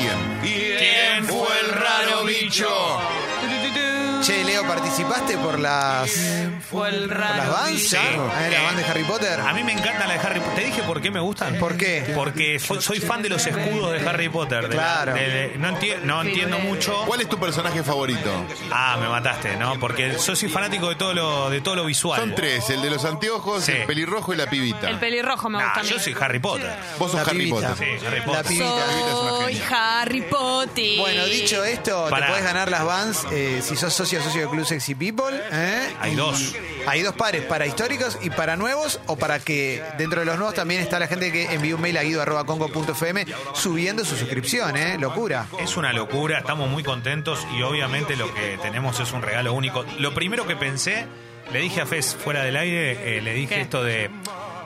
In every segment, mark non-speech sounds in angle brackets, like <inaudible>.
quién. ¿Quién fue el raro bicho? Che, Leo, ¿participaste por las, Fue el por raro. las vans? bicho. Ah, ¿Las vans de Harry Potter? A mí me encanta la de Harry Potter. ¿Te dije por qué me gustan? ¿Por qué? Porque soy fan de los escudos de Harry Potter. de la- Claro. de- de- no, enti- no entiendo mucho. ¿Cuál es tu personaje favorito? Ah, me mataste, ¿no? Porque yo soy fanático de todo lo, de todo lo visual. Son tres, el de los anteojos, Sí. el pelirrojo y la pibita. El pelirrojo me Nah, gusta yo soy Harry Potter. Vos sos La Harry pibita. Potter. Sí, Harry La Potter. pibita. es una Soy genia. Harry Potter. Bueno, dicho esto, te podés ganar las vans eh, si sos socio socio del Club Sexy People. ¿eh? Hay dos. Hay dos pares, para históricos y para nuevos, o para que dentro de los nuevos también está la gente que envió un mail a guido.congo.fm subiendo su suscripción, ¿eh? Locura. Es una locura, estamos muy contentos y obviamente lo que tenemos es un regalo único. Lo primero que pensé, le dije a Fez fuera del aire, eh, le dije ¿Qué? esto de,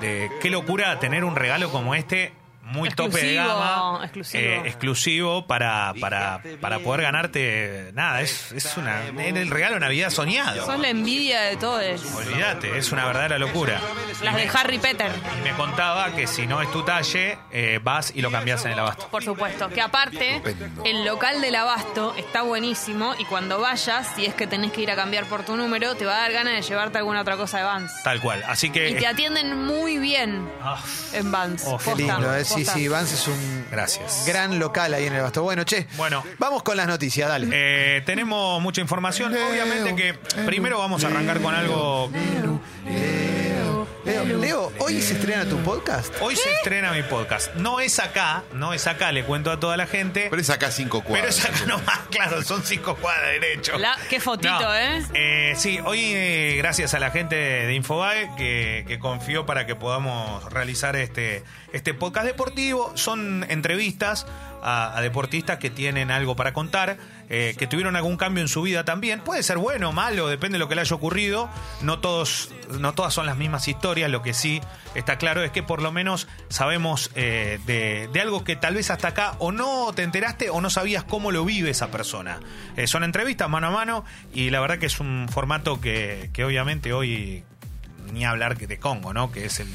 de qué locura tener un regalo como este, muy tope de Exclusivo, gama, exclusivo. eh, exclusivo para, para, para poder ganarte. Nada, es, es una, es el regalo de Navidad soñado. Sos la envidia de todos. Olvídate, es una verdadera locura. Las de Harry Potter, Y me contaba que si no es tu talle, eh, vas y lo cambias en el abasto. por supuesto. Que aparte, Estupendo. el local del abasto está buenísimo y cuando vayas, si es que tenés que ir a cambiar por tu número, te va a dar ganas de llevarte alguna otra cosa de Vans. Tal cual. Así que. Y te atienden muy bien Ah, en Vans. Oh, qué. Sí, posta. sí, Vans es un gracias. gran local ahí en el Basto. Bueno, che, Bueno. vamos con las noticias, dale. Eh, tenemos mucha información. Obviamente que primero vamos a arrancar con algo. Leo, Leo, ¿hoy se estrena tu podcast? Hoy se estrena mi podcast. No es acá, no es acá, le cuento a toda la gente. Pero es acá cinco Pero cuadras. es acá nomás, <laughs> claro, son cinco cuadras derecho. La- qué fotito, ¿eh? Eh, Sí, hoy eh, gracias a la gente de Infobae que, que confió para que podamos realizar este, este podcast deportivo. Son entrevistas a, deportistas que tienen algo para contar, eh, que tuvieron algún cambio en su vida también. Puede ser bueno o malo, depende de lo que le haya ocurrido. No, todos, no todas son las mismas historias. Lo que sí está claro es que por lo menos sabemos eh, de, de algo que tal vez hasta acá o no te enteraste o no sabías cómo lo vive esa persona. Eh, son entrevistas mano a mano y la verdad que es un formato que, que obviamente hoy ni hablar que de Congo, ¿no? Que es el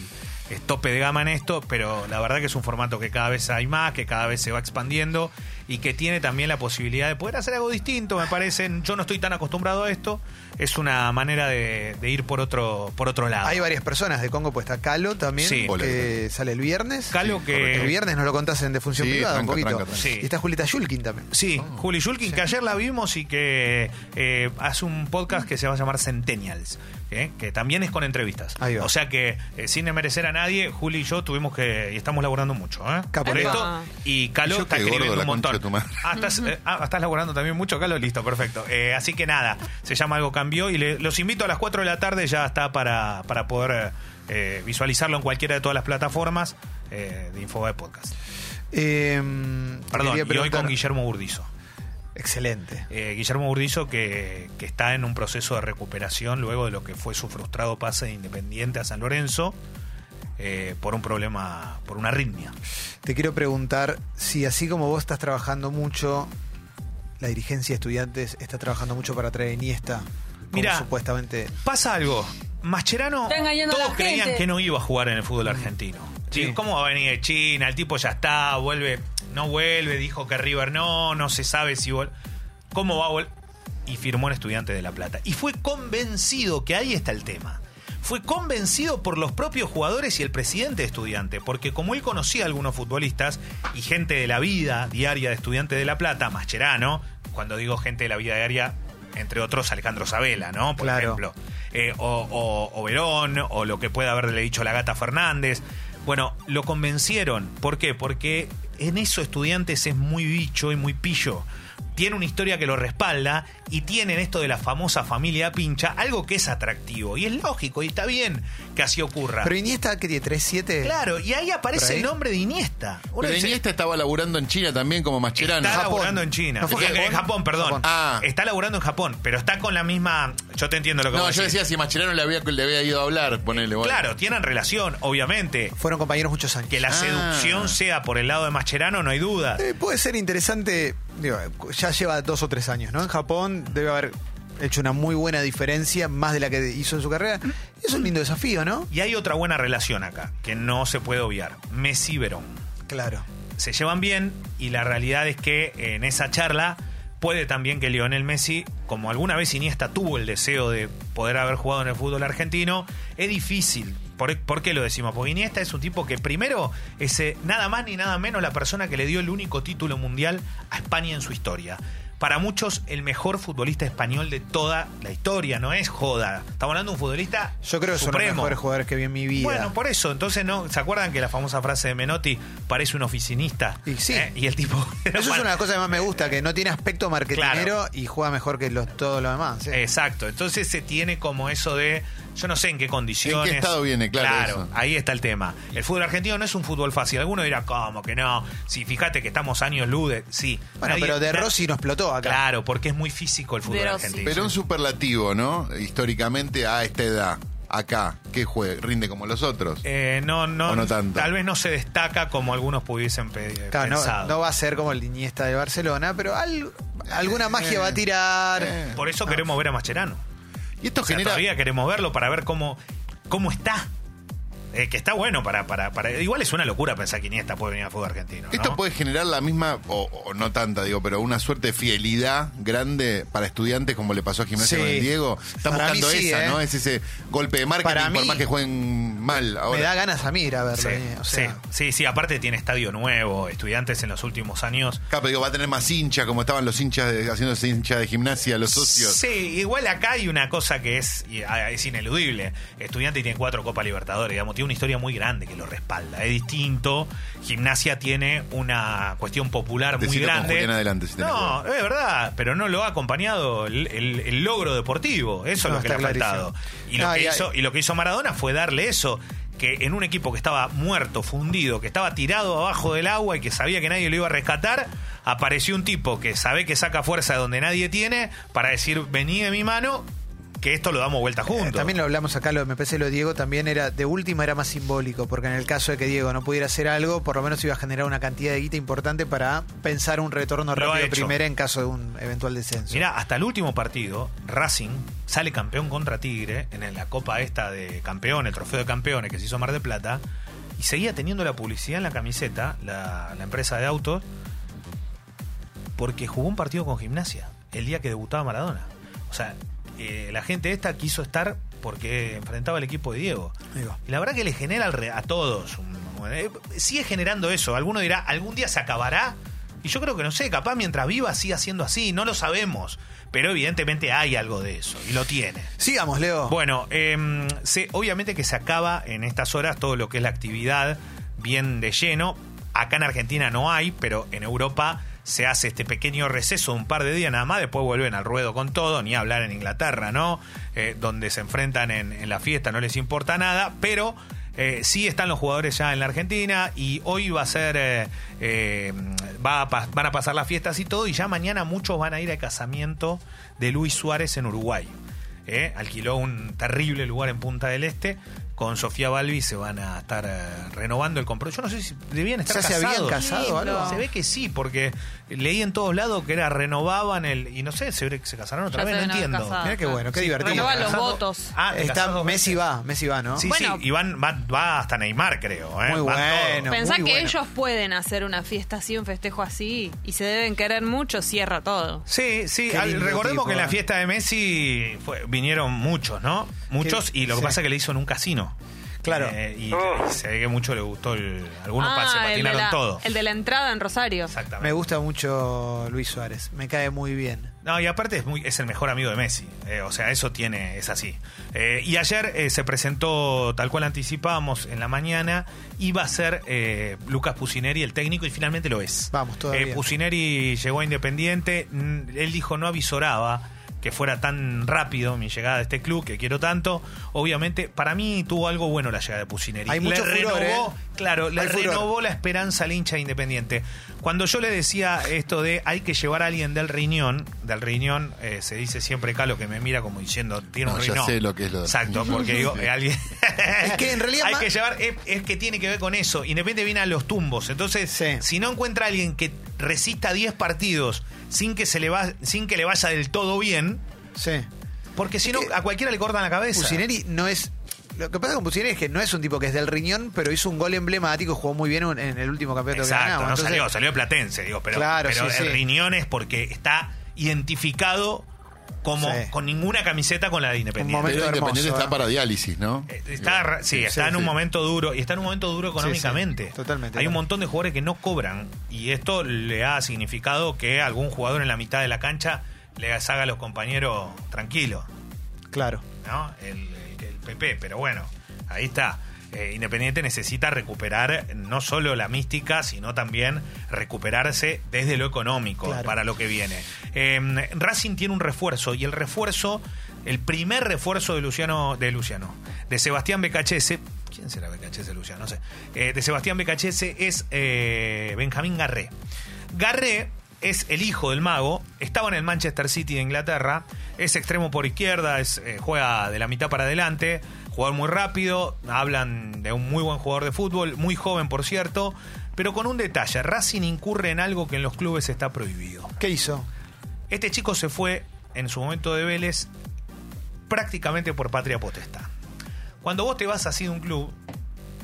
es tope de gama en esto, pero la verdad que es un formato que cada vez hay más, que cada vez se va expandiendo y que tiene también la posibilidad de poder hacer algo distinto, me parece. Yo no estoy tan acostumbrado a esto, es una manera de, de ir por otro por otro lado. Hay varias personas de Congo, pues está Calo también, Sí. que sale el viernes. Calo Sí, que El viernes nos lo contás en Defunción Sí, Privada un poquito. tranca, tranca. Sí. Y está Julita Yulkin también. Sí, Juli Shulkin, que ayer la vimos y que eh, hace un podcast que se va a llamar Centennials, ¿eh? que también es con entrevistas. Ahí va. O sea que, eh, sin desmerecer a nadie, Juli y yo tuvimos que, y estamos laburando mucho, ¿eh? Capo. Por esto, y Calo Yo está escribiendo un montón. De tu madre. Ah, estás, eh, ah, estás laburando también mucho, Calo, listo, perfecto. Eh, así que nada, se llama Algo Cambió y le- los invito a las 4 de la tarde, ya está para, para poder eh, visualizarlo en cualquiera de todas las plataformas eh, de Infobae Podcast. Eh, Perdón, y hoy con Guillermo Burdizo. Excelente. Eh, Guillermo Burdizo que, que está en un proceso de recuperación luego de lo que fue su frustrado pase de Independiente a San Lorenzo eh, por un problema, por una arritmia. Te quiero preguntar si así como vos estás trabajando mucho, la dirigencia de estudiantes está trabajando mucho para traer a Iniesta, Mira, supuestamente... Pasa algo. Mascherano, todos la creían gente. que no iba a jugar en el fútbol argentino. Sí. Sí, ¿Cómo va a venir de China? El tipo ya está, vuelve, no vuelve, dijo que River no, no se sabe si vuelve. ¿Cómo va a volver? Y firmó en Estudiante de La Plata. Y fue convencido, que ahí está el tema. Fue convencido por los propios jugadores y el presidente de Estudiante, porque como él conocía a algunos futbolistas y gente de la vida diaria de Estudiante de La Plata, Mascherano, cuando digo gente de la vida diaria, entre otros Alejandro Sabela, ¿no? Por Claro. ejemplo. Eh, o, o- o Verón, o lo que puede haberle dicho la gata Fernández. Bueno, lo convencieron. ¿Por qué? Porque en eso estudiantes es muy bicho y muy pillo. Tiene una historia que lo respalda y tienen esto de la famosa familia pincha, algo que es atractivo. Y es lógico y está bien que así ocurra. Pero Iniesta, ¿qué tiene? ¿3-7? claro, y ahí ¿Por aparece ahí? el nombre de Iniesta. Uno Pero dice, Iniesta estaba laburando en China también como Mascherano. Está Japón. laburando en China. ¿No Japón? en Japón, perdón. Japón. Ah. Está laburando en Japón, pero está con la misma. Yo te entiendo lo que No, vos yo decía si Mascherano le había, le había ido a hablar, ponele. bueno. Claro, tienen relación, obviamente. Fueron compañeros muchos años. Que la Ah. seducción sea por el lado de Mascherano, no hay duda. Eh, puede ser interesante, digo, ya lleva dos o tres años, ¿no? En Japón debe haber hecho una muy buena diferencia, más de la que hizo en su carrera. Es un lindo desafío, ¿no? Y hay otra buena relación acá, que no se puede obviar. Messi-Verón. Claro. se llevan bien y la realidad es que en esa charla puede también que Lionel Messi, como alguna vez Iniesta tuvo el deseo de poder haber jugado en el fútbol argentino, es difícil. ¿Por, qué lo decimos? Porque Iniesta es un tipo que primero es eh, nada más ni nada menos la persona que le dio el único título mundial a España en su historia. Para muchos, el mejor futbolista español de toda la historia, no es joda. Estamos hablando de un futbolista Yo creo que son los supremo. mejores jugadores que vi en mi vida. Bueno, por eso, entonces no, ¿se acuerdan que la famosa frase de Menotti parece un oficinista? Y sí. ¿Eh? Y el tipo. <laughs> Eso es una de las cosas que más me gusta, que no tiene aspecto marketinero Claro. y juega mejor que los, todo lo demás. sí. Exacto. Entonces se tiene como eso de. Yo no sé en qué condiciones. ¿En qué estado viene? Claro, eso. ahí está el tema. El fútbol argentino no es un fútbol fácil. Alguno dirá, ¿cómo que no? Si fíjate que estamos años lude. Sí. bueno, Nadie- pero De Rossi nos explotó acá. Claro, porque es muy físico el fútbol argentino. Pero un superlativo, ¿no? Históricamente a esta edad, acá, ¿qué juega? ¿Rinde como los otros? Eh, no, no, ¿O no tanto? Tal vez no se destaca como algunos pudiesen pe- Claro, no, va a ser como el Iniesta de Barcelona, pero al- alguna magia va a tirar. eh. Por eso queremos ver a Mascherano. Y esto O sea, genera. todavía queremos verlo para ver cómo, cómo está. Eh, que está bueno para, para, para. Igual es una locura pensar que Iniesta puede venir al fútbol argentino. ¿no? Esto puede generar la misma, o, o no tanta, digo, pero una suerte de fidelidad grande para estudiantes como le pasó a Gimnasia Sí. con el Diego. Están Para buscando mí sí, esa, ¿eh? ¿no? Es ese golpe de marketing, Para por más que jueguen mal ahora. Me da ganas a mí ir a verlo. Sí, eh, o sea, sí, sí, sí, aparte tiene estadio nuevo, estudiantes en los últimos años. Claro, pero digo, va a tener más hincha, como estaban los hinchas de- haciéndose hincha de gimnasia, los socios. Sí, igual acá hay una cosa que es, ah, es ineludible. Estudiante tiene cuatro Copas Libertadores, digamos, tiene una historia muy grande que lo respalda. Es distinto. Gimnasia tiene una cuestión popular muy Decilo grande. Adelante, si no, es verdad, pero no lo ha acompañado el, el- el logro deportivo. Eso No, es lo que le ha está faltado. Y lo, que hizo, y lo que hizo Maradona fue darle eso. Que en un equipo que estaba muerto, fundido, que estaba tirado abajo del agua y que sabía que nadie lo iba a rescatar, apareció un tipo que sabe que saca fuerza de donde nadie tiene para decir, vení de mi mano, que esto lo damos vuelta eh, juntos. También lo hablamos acá, lo, me parece lo de Diego también era, de última era más simbólico, porque en el caso de que Diego no pudiera hacer algo, por lo menos iba a generar una cantidad de guita importante para pensar un retorno Lo rápido primera en caso de un eventual descenso. Mirá, hasta el último partido, Racing sale campeón contra Tigre en la copa esta de campeón, el trofeo de campeones que se hizo Mar de Plata, y seguía teniendo la publicidad en la camiseta, la, la empresa de autos, porque jugó un partido con gimnasia el día que debutaba Maradona. O sea, eh, la gente esta quiso estar porque enfrentaba al equipo de Diego. Digo. Y la verdad que le genera al re- a todos. eh, sigue generando eso. Alguno dirá, ¿algún día se acabará? Y yo creo que no sé, capaz mientras viva siga siendo así, no lo sabemos. Pero evidentemente hay algo de eso, y lo tiene. Sigamos, Leo. Bueno, em, se- obviamente que se acaba en estas horas todo lo que es la actividad bien de lleno. Acá en Argentina no hay, pero en Europa se hace este pequeño receso un par de días nada más, después vuelven al ruedo con todo, ni hablar en Inglaterra, ¿no? Eh, donde se enfrentan en, la fiesta, no les importa nada, pero eh, sí están los jugadores ya en la Argentina y hoy va a ser, eh, va van a pasar las fiestas y todo, y ya mañana muchos van a ir al casamiento de Luis Suárez en Uruguay. alquiló un terrible lugar en Punta del Este. Con Sofía Balbi se van a estar eh, renovando el compromiso. Yo no sé si debían estar ¿Ya se habían casados. casado o algo? Se ve que sí, porque leí en todos lados que era renovaban el. Y no sé, se, ve que se casaron otra Ya vez, no entiendo. casado. Mirá qué bueno, qué Sí, divertido. Renovan los Casado- votos. Ah, Está, casados Messi va, Messi va, ¿no? Sí, Bueno. sí, y van, va, va hasta Neymar, creo. ¿eh? Muy bueno. Pensá muy que bueno. ellos pueden hacer una fiesta así, un festejo así, y se deben querer mucho, cierra todo. Sí, sí. Al- recordemos tipo, que en la eh. fiesta de Messi fue- vinieron muchos, ¿no? Muchos, Qué- y lo que sí. pasa es que le hizo en un casino. Claro. Eh, y se ve que mucho le gustó el. Algunos Ah, el de, patinaron la, todo. el de la entrada en Rosario. Exactamente. Me gusta mucho Luis Suárez, me cae muy bien. No, y aparte es, muy, es el mejor amigo de Messi. Eh, o sea, eso tiene, es así. Eh, y ayer eh, se presentó, tal cual anticipábamos en la mañana, iba a ser eh, Lucas Pusineri el técnico y finalmente lo es. Vamos, todavía. Eh, Pusineri llegó a Independiente, él dijo no avisoraba que fuera tan rápido mi llegada a este club que quiero tanto. Obviamente, para mí tuvo algo bueno la llegada de Pusineri. Hay Le mucho furor, renovó, ¿eh? claro, le Hay furor. renovó la esperanza al hincha de Independiente. Cuando yo le decía esto de hay que llevar a alguien del riñón, del riñón eh, se dice siempre acá lo que me mira como diciendo tiene No, un ya riñón. sé lo que es lo del Exacto, porque digo, eh, alguien Es que en realidad <laughs> hay que llevar es, es que tiene que ver con eso. Independiente viene a los tumbos. Entonces, Sí. si no encuentra a alguien que resista 10 partidos sin que se le va sin que le vaya del todo bien, Sí. porque si no que a cualquiera le cortan la cabeza. Pusineri no es Lo que pasa con Pusineri es que no es un tipo que es del riñón, pero hizo un gol emblemático, jugó muy bien en el último campeonato que Exacto, ganamos. no Entonces, salió, salió de Platense, digo, pero, Claro, pero sí, el sí. riñón es porque está identificado como Sí. con ninguna camiseta con la de Independiente. momento Pero Independiente hermoso, está ¿eh? para diálisis, ¿no? Eh, Está, sí, está sí, en un sí. momento duro y está en un momento duro económicamente. Sí, sí, totalmente. Hay un montón de jugadores que no cobran y esto le ha significado que algún jugador en la mitad de la cancha le haga a los compañeros tranquilos, Claro. ¿no? El, el, el PP, pero bueno, ahí está. Eh, Independiente necesita recuperar no solo la mística, sino también recuperarse desde lo económico Claro. para lo que viene. Eh, Racing tiene un refuerzo y el refuerzo, el primer refuerzo de Luciano, de Luciano, de Sebastián Becachese, ¿quién será Becachese Luciano? No sé. Eh, de Sebastián Becachese es eh, Benjamín Garré. Garré es el hijo del mago, estaba en el Manchester City de Inglaterra, es extremo por izquierda, es, eh, juega de la mitad para adelante, jugador muy rápido, hablan de un muy buen jugador de fútbol, muy joven por cierto, pero con un detalle, Racing incurre en algo que en los clubes está prohibido. ¿Qué hizo? Este chico se fue en su momento de Vélez prácticamente por patria potestad. Cuando vos te vas así de un club,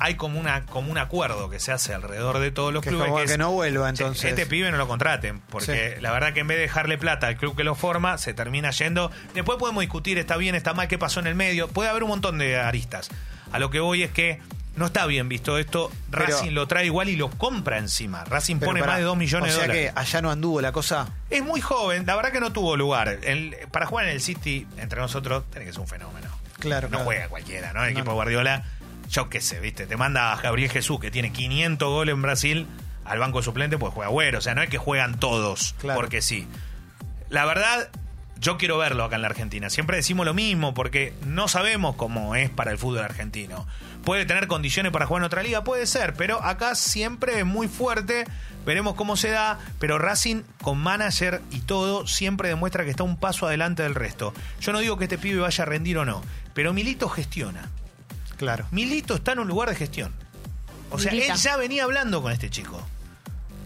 hay como, una, como un acuerdo que se hace alrededor de todos los Que clubes. como que que es, no vuelva, "Che, entonces". Este pibe no lo contraten, porque la verdad que en vez de dejarle plata al club que lo forma, se termina yendo. Después podemos discutir, está bien, está mal, qué pasó en el medio. Puede haber un montón de aristas. A lo que voy es que no está bien visto esto. Pero- Racing lo trae igual y lo compra encima. Racing pone más de 2 millones o sea de dólares. que allá no anduvo la cosa. Es muy joven, la verdad que no tuvo lugar. El- para jugar en el City, entre nosotros, tiene que ser un fenómeno. Claro, No claro. juega cualquiera, ¿no? El No, equipo no. Guardiola, yo qué sé, ¿viste? Te manda a Gabriel Jesús, que tiene 500 goles en Brasil, al banco suplente, pues juega güero. O sea, no es que juegan todos, Claro. porque sí. La verdad, yo quiero verlo acá en la Argentina. Siempre decimos lo mismo, porque no sabemos cómo es para el fútbol argentino. Puede tener condiciones para jugar en otra liga, puede ser, pero acá siempre es muy fuerte. Veremos cómo se da, pero Racing con manager y todo siempre demuestra que está un paso adelante del resto. Yo no digo que este pibe vaya a rendir o no, pero Milito gestiona. Claro. Milito está en un lugar de gestión. O sea, Milita. él ya venía hablando con este chico.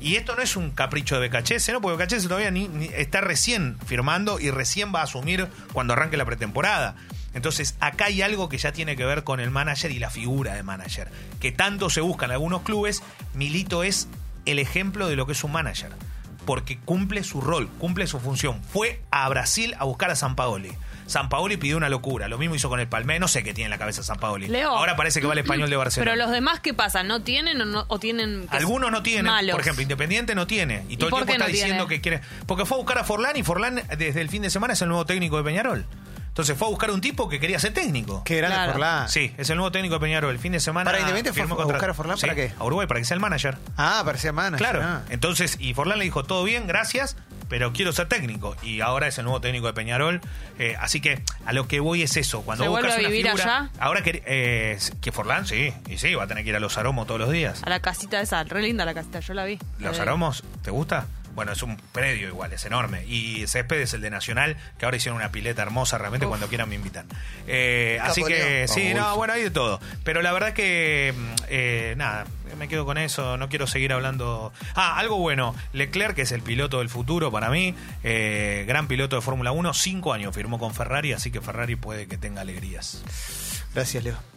Y esto no es un capricho de Becachese, ¿no? Porque Becachese todavía ni, ni- está recién firmando y recién va a asumir cuando arranque la pretemporada. Entonces, acá hay algo que ya tiene que ver con el manager y la figura de manager. Que tanto se busca en algunos clubes, Milito es el ejemplo de lo que es un manager. Porque cumple su rol, cumple su función. Fue a Brasil a buscar a San Paoli. San Paoli pidió una locura. Lo mismo hizo con el Palmeiras. No sé qué tiene en la cabeza San Paoli. Leo. Ahora parece que va el español de Barcelona. Pero los demás, ¿qué pasa? ¿No tienen o, no, o tienen que Algunos no tienen, malos? por ejemplo, Independiente no tiene. Y todo el tiempo está no diciendo tiene? que quiere. Porque fue a buscar a Forlán y Forlán desde el fin de semana es el nuevo técnico de Peñarol. Entonces fue a buscar un tipo que quería ser técnico. Qué grande Claro. Forlán. Sí, es el nuevo técnico de Peñarol. El fin de semana. ¿Para Independiente fue a buscar a Forlán? Sí, ¿Para qué? A Uruguay, para que sea el manager. Ah, parecía manager. Claro. ah. Entonces, y Forlán le dijo, todo bien, gracias, pero quiero ser técnico. Y ahora es el nuevo técnico de Peñarol. Eh, así que a lo que voy es eso. Cuando ¿Se buscas vuelve a una vivir figura- allá? Ahora que, eh, que Forlán, sí, y sí, va a tener que ir a los aromos todos los días. A la casita esa, re linda la casita, yo la vi. ¿Los Eh, aromos? ¿Te gusta? Bueno, es un predio igual, es enorme. Y Césped es el de Nacional, que ahora hicieron una pileta hermosa, realmente Uf. cuando quieran me invitan. Eh, así que sí, no, bueno, hay de todo. Pero la verdad que, mm, eh, nada, me quedo con eso, no quiero seguir hablando. Ah, algo bueno, Leclerc, que es el piloto del futuro para mí, eh, gran piloto de Fórmula 1, cinco años firmó con Ferrari, así que Ferrari puede que tenga alegrías. Gracias, Leo.